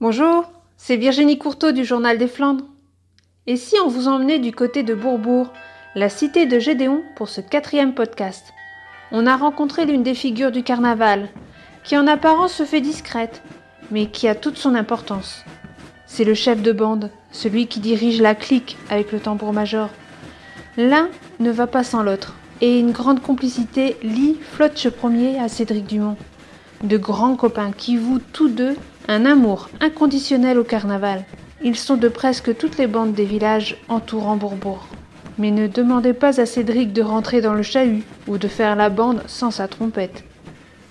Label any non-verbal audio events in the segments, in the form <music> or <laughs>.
Bonjour, c'est Virginie Courteau du Journal des Flandres. Et si on vous emmenait du côté de Bourbourg, la cité de Gédéon, pour ce quatrième podcast? On a rencontré l'une des figures du carnaval, qui en apparence se fait discrète, mais qui a toute son importance. C'est le chef de bande, celui qui dirige la clique avec le tambour-major. L'un ne va pas sans l'autre, et une grande complicité lie Flotte Premier à Cédric Dumont. De grands copains qui vouent tous deux un amour inconditionnel au carnaval. Ils sont de presque toutes les bandes des villages entourant Bourbourg. Mais ne demandez pas à Cédric de rentrer dans le chahut ou de faire la bande sans sa trompette.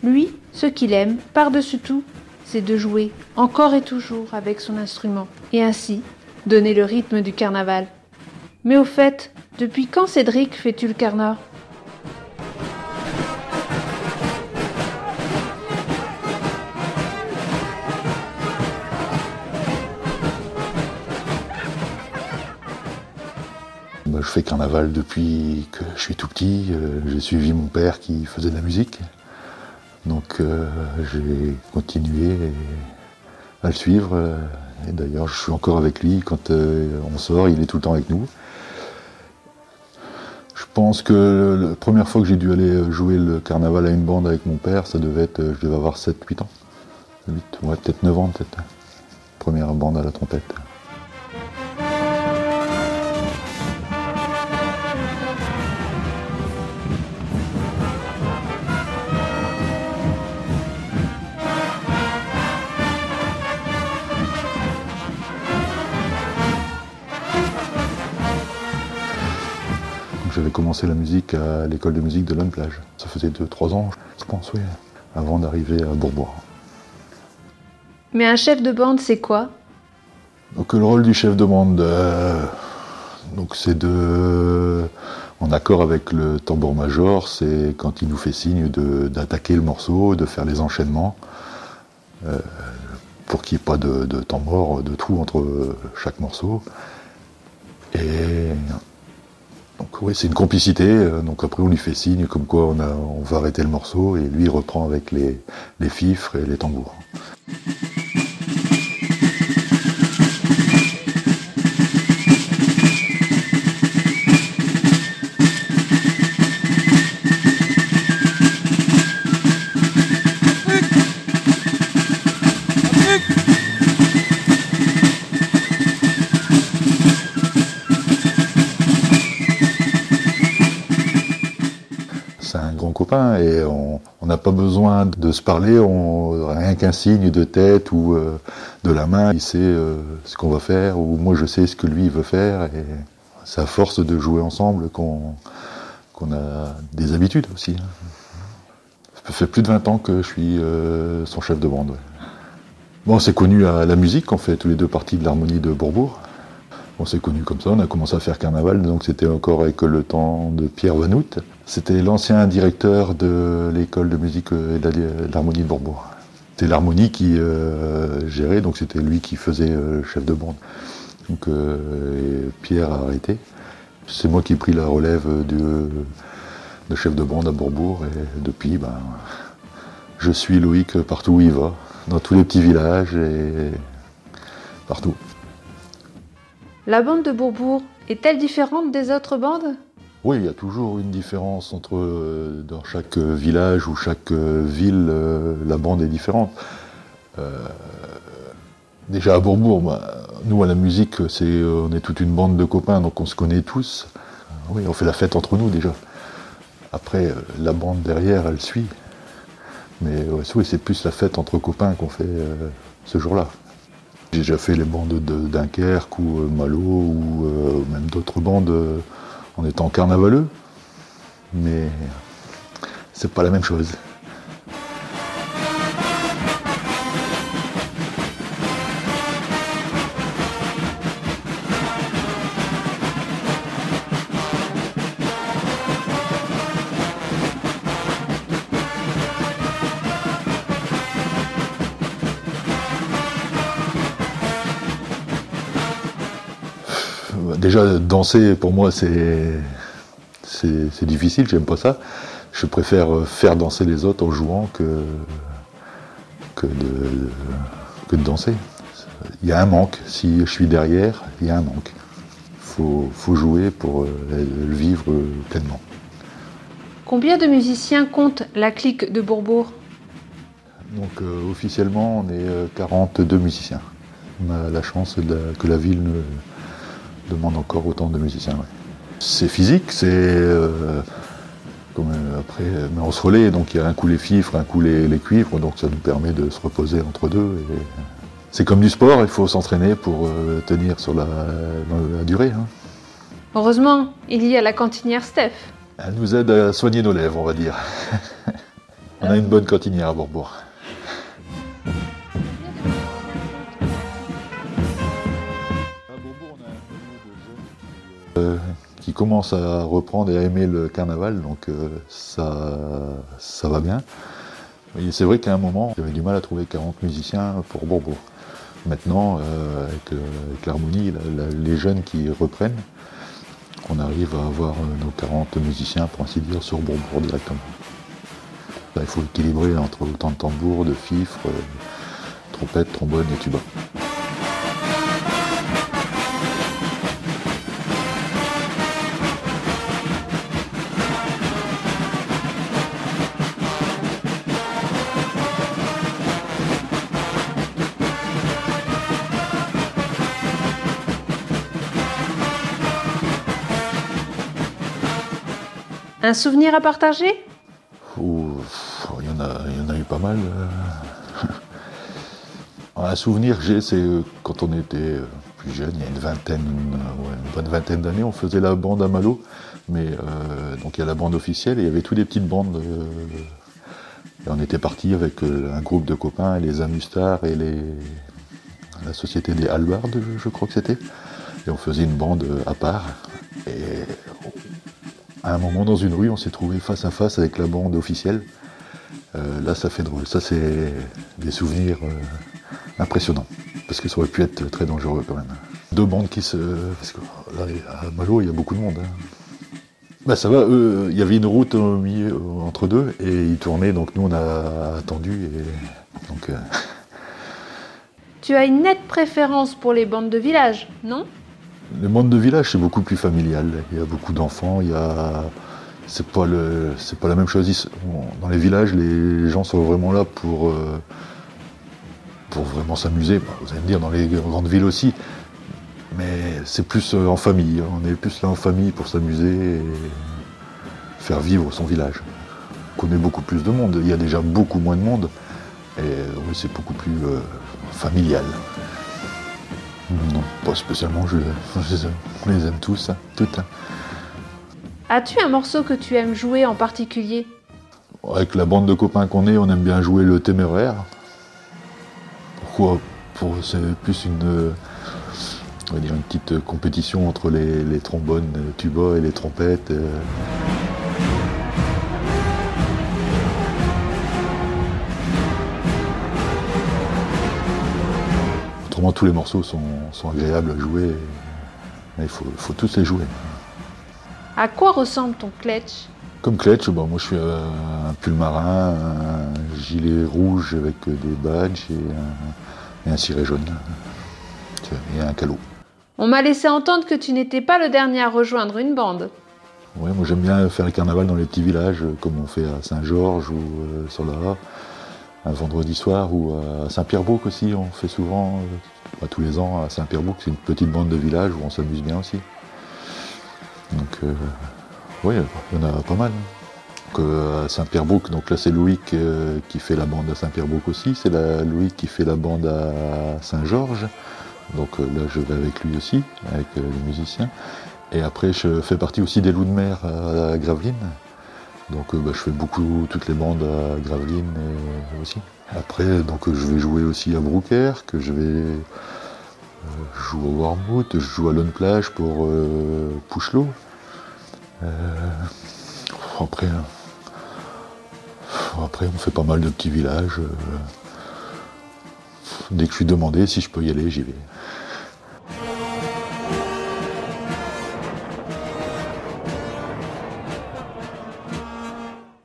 Lui, ce qu'il aime, par-dessus tout, c'est de jouer encore et toujours avec son instrument, et ainsi donner le rythme du carnaval. Mais au fait, depuis quand Cédric fais-tu le carnat? Je fais carnaval depuis que je suis tout petit. Euh, j'ai suivi mon père qui faisait de la musique. Donc euh, j'ai continué à le suivre. Et d'ailleurs, je suis encore avec lui. Quand euh, on sort, il est tout le temps avec nous. Je pense que la première fois que j'ai dû aller jouer le carnaval à une bande avec mon père, ça devait être, je devais avoir 7-8 ans. 8, ouais, peut-être 9 ans, peut-être. Première bande à la trompette. J'avais commencé la musique à l'école de musique de Lone Plage. Ça faisait 2-3 ans, je pense, oui, avant d'arriver à Bourbois. Mais un chef de bande, c'est quoi? Donc le rôle du chef de bande, euh, donc c'est de, en accord avec le tambour-major, c'est quand il nous fait signe d'attaquer le morceau, de faire les enchaînements, euh, pour qu'il n'y ait pas de, de temps mort, de trou entre chaque morceau. Et donc oui, c'est une complicité. Euh, donc après, on lui fait signe comme quoi on, va arrêter le morceau et lui reprend avec les, les fifres et les tambours. Copain et on n'a pas besoin de se parler, on, rien qu'un signe de tête ou euh, de la main, il sait euh, ce qu'on va faire ou moi je sais ce que lui veut faire et c'est à force de jouer ensemble qu'on a des habitudes aussi. Ça fait plus de 20 ans que je suis euh, son chef de bande. Bon, c'est connu à la musique, on fait tous les deux parties de l'harmonie de Bourbourg. On s'est connus comme ça, on a commencé à faire carnaval, donc c'était encore avec le temps de Pierre Vanout. C'était l'ancien directeur de l'école de musique et de l'harmonie de Bourbourg. C'était l'harmonie qui euh, gérait, donc c'était lui qui faisait euh, chef de bande. Donc euh, Pierre a arrêté. C'est moi qui ai pris la relève de, chef de bande à Bourbourg et depuis, ben, je suis Loïc partout où il va, dans tous les petits villages et partout. La bande de Bourbourg est-elle différente des autres bandes? Oui, il y a toujours une différence entre euh, dans chaque village ou chaque euh, ville, euh, la bande est différente. Euh, déjà à Bourbourg, bah, nous à la musique, on est toute une bande de copains, donc on se connaît tous. Oui, on fait la fête entre nous déjà. Après, la bande derrière, elle suit. Mais ouais, c'est plus la fête entre copains qu'on fait ce jour-là. J'ai déjà fait les bandes de Dunkerque ou euh, Malo ou euh, même d'autres bandes euh, en étant carnavaleux, mais c'est pas la même chose. Déjà, danser, pour moi, c'est c'est difficile, j'aime pas ça. Je préfère faire danser les autres en jouant que, que, de, que de danser. il y a un manque. Si je suis derrière, il y a un manque. Il faut, jouer pour le vivre pleinement. Combien de musiciens compte la clique de Bourbourg? Donc officiellement, on est 42 musiciens. On a la chance que la ville ne demande encore autant de musiciens. C'est physique, c'est euh, euh, après, mais on se relaie, donc il y a un coup les fifres, un coup les, cuivres, donc ça nous permet de se reposer entre deux. c'est comme du sport, il faut s'entraîner pour euh, tenir sur la, durée. Hein. Heureusement, il y a la cantinière Steph. Elle nous aide à soigner nos lèvres, on va dire. <laughs> on a une bonne cantinière à Bourbourg. Commence à reprendre et à aimer le carnaval, donc euh, ça, ça va bien. C'est vrai qu'à un moment, j'avais du mal à trouver 40 musiciens pour Bourbourg. Maintenant, euh, avec, euh, l'harmonie, les jeunes qui reprennent, on arrive à avoir nos 40 musiciens, pour ainsi dire, sur Bourbourg directement. il faut équilibrer entre autant de tambours, de fifres, trompettes, trombones et tuba. Un souvenir à partager? Il, y en a, eu pas mal. Euh. Un souvenir que j'ai, c'est euh, quand on était euh, plus jeune, il y a une vingtaine, une bonne vingtaine d'années, on faisait la bande à Malo. Mais donc il y a la bande officielle et il y avait toutes les petites bandes. et on était parti avec un groupe de copains, les Amustars et les, la société des Halbards, je crois que c'était. Et on faisait une bande à part. À un moment dans une rue, on s'est trouvé face à face avec la bande officielle. Euh, là, ça fait drôle. Ça, c'est des souvenirs euh, impressionnants. Parce que ça aurait pu être très dangereux quand même. Deux bandes qui se. Parce que là, à Malo, il y a beaucoup de monde. Hein. Bah, ça va, il y avait une route entre deux et ils tournaient, donc nous on a attendu. Et, donc, euh, Tu as une nette préférence pour les bandes de village, non? Le monde de village, c'est beaucoup plus familial. Il y a beaucoup d'enfants, il y a... C'est pas, le... pas la même chose. Dans les villages, les gens sont vraiment là pour, euh, pour vraiment s'amuser. Vous allez me dire, dans les grandes villes aussi. Mais c'est plus euh, en famille. On est plus là en famille pour s'amuser et faire vivre son village. On connaît beaucoup plus de monde. Il y a déjà beaucoup moins de monde. Et oui, c'est beaucoup plus euh, familial. Non, pas spécialement, je, on les aime tous, hein, toutes. Hein. As-tu un morceau que tu aimes jouer en particulier? Avec la bande de copains qu'on est, on aime bien jouer le téméraire. Pourquoi? Pour, C'est plus une, on dire une petite compétition entre les, les trombones, tuba et les trompettes. Euh. tous les morceaux sont, agréables à jouer, mais il faut, tous les jouer. À quoi ressemble ton Kletch? Comme Kletch, bon, moi je suis un pull marin, un gilet rouge avec des badges et un, ciré jaune. Et un calot. On m'a laissé entendre que tu n'étais pas le dernier à rejoindre une bande. Oui, moi j'aime bien faire le carnaval dans les petits villages, comme on fait à Saint-Georges ou euh, sur la un vendredi soir ou à Saint-Pierre-Bouc aussi, on fait souvent, euh, tous les ans à Saint-Pierre-Bouc, c'est une petite bande de village où on s'amuse bien aussi. Donc euh, oui, il y en a pas mal. Euh, à Saint-Pierre-Bouc, donc là c'est Louis qui fait la bande à Saint-Pierre-Bouc aussi, c'est Louis qui fait la bande à Saint-Georges. Donc là je vais avec lui aussi, avec les musiciens. Et après je fais partie aussi des loups de mer à Gravelines. Donc euh, bah, je fais beaucoup toutes les bandes à Gravelines aussi. Après, donc je vais jouer aussi à Brooker, que je vais euh, jouer au Warmouth, je joue à Lone Plage pour euh, Pouchelot. après, après, on fait pas mal de petits villages. dès que je suis demandé, si je peux y aller, j'y vais.